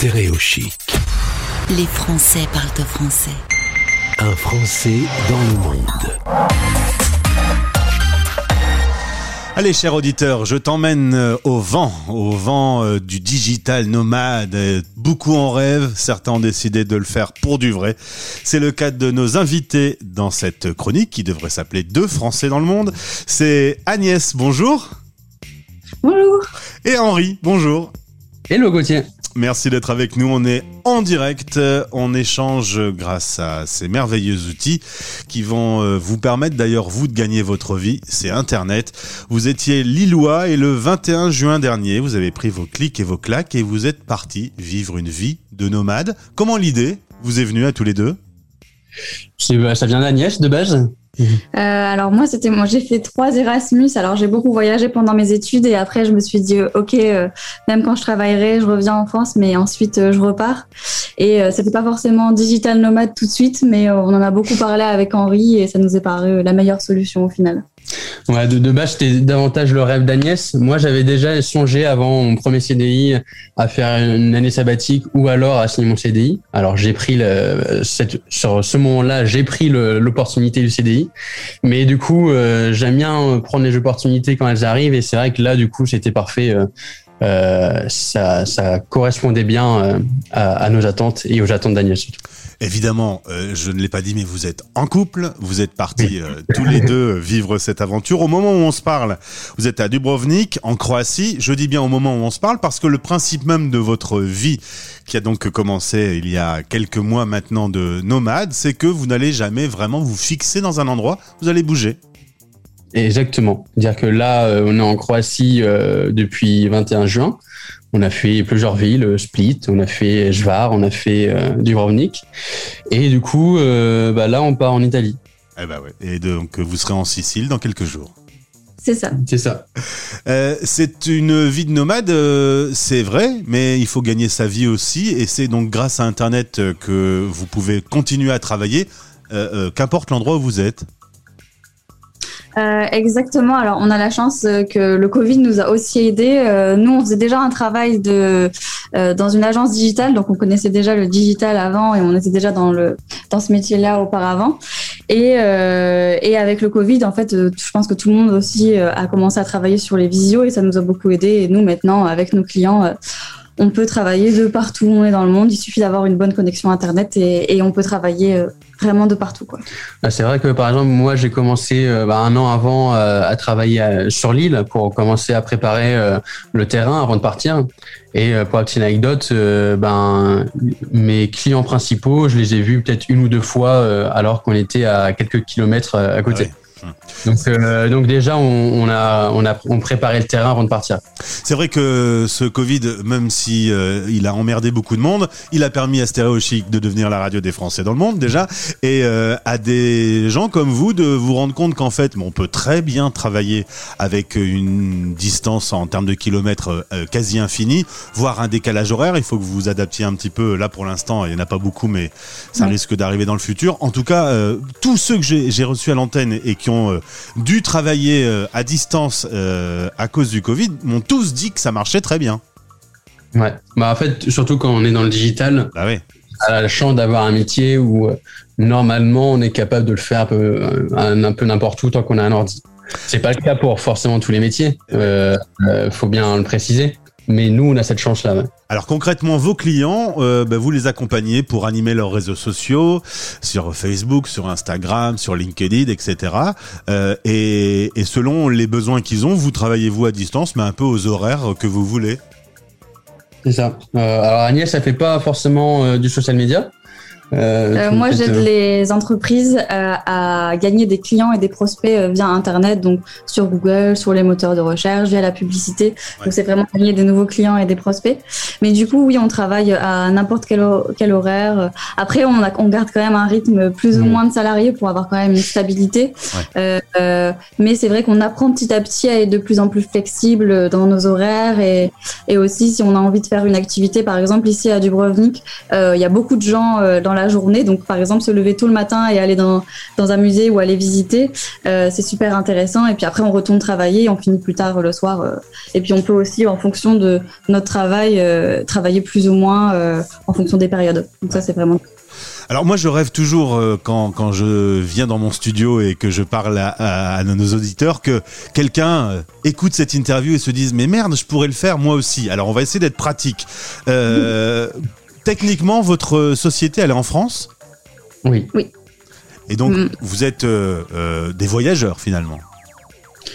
Stéréo Chic. Les Français parlent français. Un Français dans le monde. Allez, cher auditeur, je t'emmène euh, au vent, au vent euh, du digital nomade. Euh, Beaucoup en rêvent, certains ont décidé de le faire pour du vrai. C'est le cas de nos invités dans cette chronique qui devrait s'appeler Deux Français dans le monde. C'est Agnès, bonjour. Bonjour. Et Henri, bonjour. Hello Gauthier. Merci d'être avec nous. On est en direct. On échange grâce à ces merveilleux outils qui vont euh, vous permettre d'ailleurs vous de gagner votre vie. C'est Internet. Vous étiez Lillois et le 21 juin dernier, vous avez pris vos clics et vos claques et vous êtes parti vivre une vie de nomade. Comment l'idée vous est venue à tous les deux? Bah, Ça vient d'Agnès de base euh, alors moi, c'était moi, j'ai fait trois Erasmus. Alors j'ai beaucoup voyagé pendant mes études et après je me suis dit euh, ok, euh, même quand je travaillerai, je reviens en France, mais ensuite je repars. Et c'était pas forcément digital nomade tout de suite, mais on en a beaucoup parlé avec Henri et ça nous est paru la meilleure solution au final. Ouais, de, de base, c'était davantage le rêve d'Agnès. Moi, j'avais déjà songé avant mon premier CDI à faire une année sabbatique ou alors à signer mon CDI. Alors, j'ai pris le, cette, sur ce moment-là, j'ai pris l'opportunité du CDI. Mais du coup, euh, j'aime bien prendre les opportunités quand elles arrivent. Et c'est vrai que là, du coup, c'était parfait. Euh, euh ça, correspondait bien euh, à, à, nos attentes et aux attentes d'Agnès. Évidemment, euh, je ne l'ai pas dit, mais vous êtes en couple, vous êtes partis euh, tous les deux vivre cette aventure. Au moment où on se parle, vous êtes à Dubrovnik, en Croatie. Je dis bien au moment où on se parle parce que le principe même de votre vie, qui a donc commencé il y a quelques mois maintenant de nomade, c'est que vous n'allez jamais vraiment vous fixer dans un endroit, vous allez bouger. Exactement. Dire que là, euh, on est en Croatie depuis 21 juin. On a fait plusieurs villes, euh, Split, on a fait Jvar, on a fait euh, Dubrovnik. Et du coup, euh, bah là, on part en Italie. Eh bah ouais. Et donc, vous serez en Sicile dans quelques jours. C'est ça. C'est ça. Euh, c'est une vie de nomade, euh, c'est vrai, mais il faut gagner sa vie aussi. Et c'est donc grâce à Internet que vous pouvez continuer à travailler, euh, qu'importe l'endroit où vous êtes. Euh, exactement. Alors, on a la chance euh, que le Covid nous a aussi aidés. Euh, nous, on faisait déjà un travail de euh, dans une agence digitale, donc on connaissait déjà le digital avant et on était déjà dans le dans ce métier-là auparavant. Et, et avec le Covid, en fait, je pense que tout le monde aussi a commencé à travailler sur les visios et ça nous a beaucoup aidé. Et nous, maintenant, avec nos clients on peut travailler de partout où on est dans le monde. Il suffit d'avoir une bonne connexion Internet et, et on peut travailler vraiment de partout. Quoi. Ah, c'est vrai que par exemple, moi j'ai commencé euh, bah, un an avant euh, à travailler euh, sur l'île pour commencer à préparer le terrain avant de partir. Et pour la petite anecdote, ben, mes clients principaux, je les ai vus peut-être une ou deux fois alors qu'on était à quelques kilomètres à côté. Ah donc, euh, donc déjà, on, a, on a on préparé le terrain avant de partir. C'est vrai que ce Covid, même si euh, il a emmerdé beaucoup de monde, il a permis à Stéréo Chic de devenir la radio des Français dans le monde déjà, et euh, à des gens comme vous de vous rendre compte qu'en fait, on peut très bien travailler avec une distance en termes de kilomètres euh, quasi infinie, voire un décalage horaire. Il faut que vous vous adaptiez un petit peu. Là, pour l'instant, il n'y en a pas beaucoup, mais ça risque d'arriver dans le futur. En tout cas, tous ceux que j'ai reçus à l'antenne et qui ont euh, dû travailler euh, à distance euh, à cause du Covid m'ont tous dit que ça marchait très bien. Ouais, bah en fait, surtout quand on est dans le digital, bah ouais. on a la chance d'avoir un métier où normalement on est capable de le faire un peu, un, peu n'importe où tant qu'on a un ordi. C'est pas le cas pour forcément tous les métiers, euh, faut bien le préciser. Mais nous, on a cette chance-là. Alors concrètement, vos clients, euh, bah, vous les accompagnez pour animer leurs réseaux sociaux, sur Facebook, sur Instagram, sur LinkedIn, etc. Euh, et, et, selon les besoins qu'ils ont, vous travaillez vous à distance, mais un peu aux horaires que vous voulez. C'est ça. Euh, alors Agnès, ça fait pas forcément du social media. Euh, euh, moi, j'aide euh, les entreprises à gagner des clients et des prospects via Internet, donc sur Google, sur les moteurs de recherche, via la publicité. Donc, c'est vraiment gagner des nouveaux clients et des prospects. Mais du coup, oui, on travaille à n'importe quel, quel, horaire. Après, on, a, on, garde quand même un rythme plus ou mmh. moins de salariés pour avoir quand même une stabilité. Ouais. Euh, mais c'est vrai qu'on apprend petit à petit à être de plus en plus flexible dans nos horaires et, et aussi si on a envie de faire une activité, par exemple ici à Dubrovnik, il y a beaucoup de gens dans la journée. Donc, par exemple, se lever tôt le matin et aller dans, un musée ou aller visiter, euh, c'est super intéressant. Et puis après, on retourne travailler on finit plus tard le soir. euh. Et puis, on peut aussi, en fonction de notre travail, euh, travailler plus ou moins en fonction des périodes. Donc, ça, c'est vraiment. Alors moi je rêve toujours quand, je viens dans mon studio et que je parle à, nos auditeurs que quelqu'un écoute cette interview et se dise mais merde je pourrais le faire moi aussi. Alors on va essayer d'être pratique. Techniquement votre société elle est en France? Oui. et donc Mm. vous êtes euh, euh, des voyageurs finalement?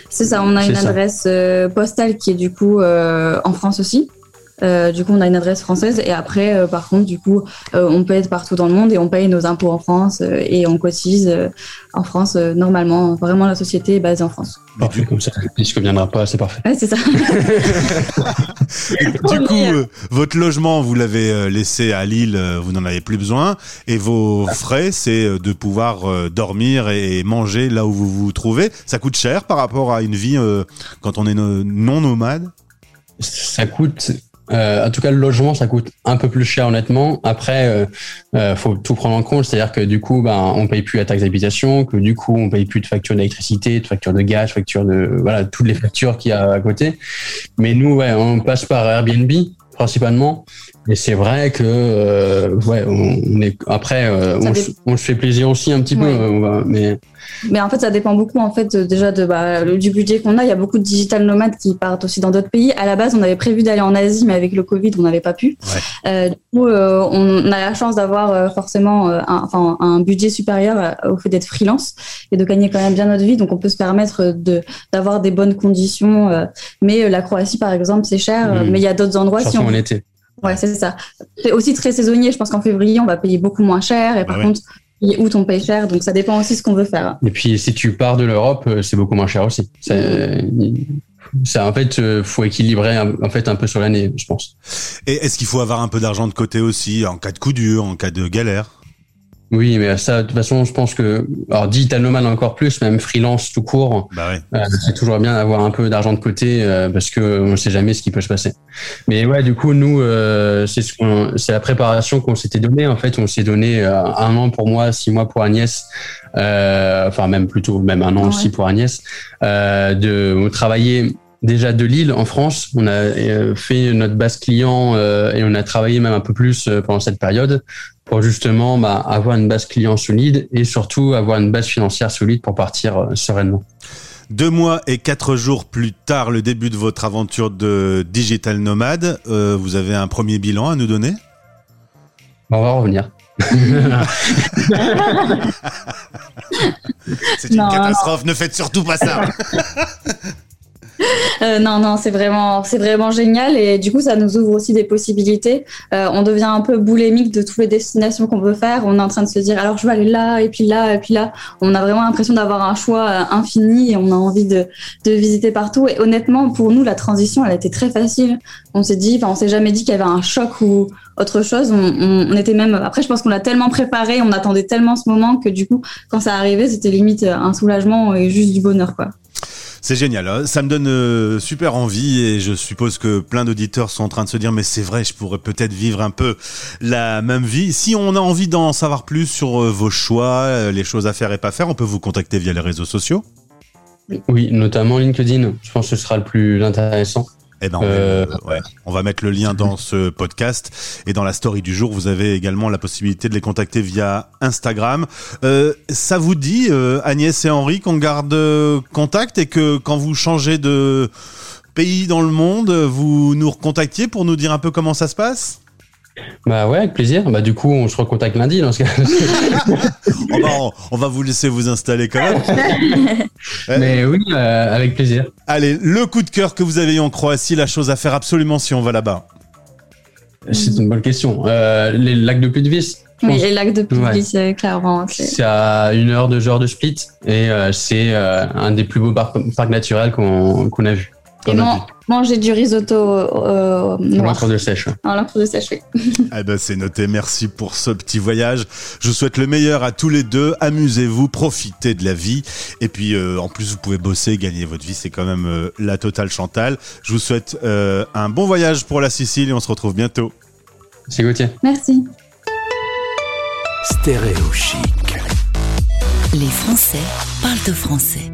C'est ça, on a une ça. adresse euh, postale qui est du coup euh, en France aussi. Euh, du coup, on a une adresse française et après, euh, par contre, du coup, euh, on peut être partout dans le monde et on paye nos impôts en France euh, et on cotise euh, en France euh, normalement. Vraiment, la société est basée en France. Parfait, comme ça. Puisque viendra pas, c'est parfait. Ouais, c'est ça. Du coup euh, votre logement vous l'avez laissé à Lille, vous n'en avez plus besoin et vos frais c'est de pouvoir euh, dormir et manger là où vous vous trouvez. Ça coûte cher par rapport à une vie euh, quand on est no- non nomade? Ça coûte, euh, en tout cas, le logement, ça coûte un peu plus cher, honnêtement. Après, euh, euh, faut tout prendre en compte, c'est-à-dire que du coup, ben, on paye plus la taxe d'habitation, que du coup, on paye plus de facture d'électricité, de facture de gaz, facture de, voilà, toutes les factures qu'il y a à côté. Mais nous, ouais, on passe par Airbnb principalement. Et c'est vrai que, euh, ouais, on, est après, euh, on, dé- se- on se fait plaisir aussi un petit peu, Ouais. euh, mais Mais en fait, ça dépend beaucoup en fait déjà de bah, le- du budget qu'on a. Il y a beaucoup de digital nomades qui partent aussi dans d'autres pays. À la base, on avait prévu d'aller en Asie, mais avec le Covid, on n'avait pas pu. Ouais. Euh, du coup, on a la chance d'avoir forcément un, enfin, un budget supérieur au fait d'être freelance et de gagner quand même bien notre vie. Donc, on peut se permettre de d'avoir des bonnes conditions. mais la Croatie, par exemple, c'est cher. Mhm. Mais il y a d'autres endroits si on en été. Ouais, c'est ça. C'est aussi très saisonnier. Je pense qu'en février, on va payer beaucoup moins cher. Et par Ouais. contre, août, on paye cher. Donc, ça dépend aussi de ce qu'on veut faire. Et puis, si tu pars de l'Europe, euh, c'est beaucoup moins cher aussi. C'est, ça, en fait, euh, faut équilibrer en fait un peu sur l'année, je pense. Et est-ce qu'il faut avoir un peu d'argent de côté aussi en cas de coup dur, en cas de galère? Oui, mais ça, de toute façon, je pense que, alors digital nomade encore plus, même freelance tout court, Bah ouais. euh, c'est toujours bien d'avoir un peu d'argent de côté euh, parce que on ne sait jamais ce qui peut se passer. Mais ouais, du coup, nous, euh, c'est ce qu'on, c'est la préparation qu'on s'était donnée. En fait, on s'est donné euh, un an pour moi, six mois pour Agnès, euh, enfin même plutôt même un an Ouais. aussi pour Agnès, euh, de travailler déjà de Lille en France. On a euh, fait notre base client euh, et on a travaillé même un peu plus euh, pendant cette période pour justement bah, avoir une base client solide et surtout avoir une base financière solide pour partir euh, sereinement. Deux mois et quatre jours plus tard, le début de votre aventure de digital nomade, euh, vous avez un premier bilan à nous donner? On va revenir. C'est une Non, catastrophe, ne faites surtout pas ça Euh, non, non, c'est vraiment, c'est vraiment génial et du coup, ça nous ouvre aussi des possibilités. Euh, on devient un peu boulémique de toutes les destinations qu'on veut faire. On est en train de se dire, alors je vais aller là et puis là et puis là. On a vraiment l'impression d'avoir un choix euh, infini et on a envie de, de visiter partout. Et honnêtement, pour nous, la transition, elle a été très facile. On s'est dit, enfin, on s'est jamais dit qu'il y avait un choc ou autre chose. On, on, on était même, après, je pense qu'on l'a tellement préparé, on attendait tellement ce moment que du coup, quand ça arrivait, c'était limite un soulagement et juste du bonheur, quoi. C'est génial, hein. ça me donne euh, super envie et je suppose que plein d'auditeurs sont en train de se dire mais c'est vrai, je pourrais peut-être vivre un peu la même vie. Si on a envie d'en savoir plus sur euh, vos choix, euh, les choses à faire et pas faire, on peut vous contacter via les réseaux sociaux. Oui, notamment LinkedIn. Je pense que ce sera le plus intéressant. Eh ben, on, Euh, va, ouais, on va mettre le lien dans ce podcast. Et dans la story du jour, vous avez également la possibilité de les contacter via Instagram. Euh, ça vous dit, euh, Agnès et Henri, qu'on garde contact et que quand vous changez de pays dans le monde, vous nous recontactiez pour nous dire un peu comment ça se passe? Bah ouais, avec plaisir. Bah du coup, on se recontacte lundi dans ce cas. on, va, on- on va vous laisser vous installer quand même. Mais oui, euh, avec plaisir. Allez, le coup de cœur que vous avez eu en Croatie, la chose à faire absolument si on va là-bas. C'est une bonne question. Euh, les lacs de Oui, pense. les lacs de Publis, Ouais. euh, clairement. c'est- C'est à une heure, deux heures de Split et euh, c'est euh, un des plus beaux par- parcs naturels qu'on qu'on a vu. Et man- manger du risotto euh, Dans noir l'encre de sèche. en l'encre de sèche, oui. Eh ben c'est noté, merci pour ce petit voyage. Je vous souhaite le meilleur à tous les deux. Amusez-vous, profitez de la vie. Et puis euh, en plus vous pouvez bosser, gagner votre vie, c'est quand même euh, la totale Chantal. Je vous souhaite euh, un bon voyage pour la Sicile et on se retrouve bientôt. C'est Gauthier. Merci. Stéréo chic. Les Français parlent français.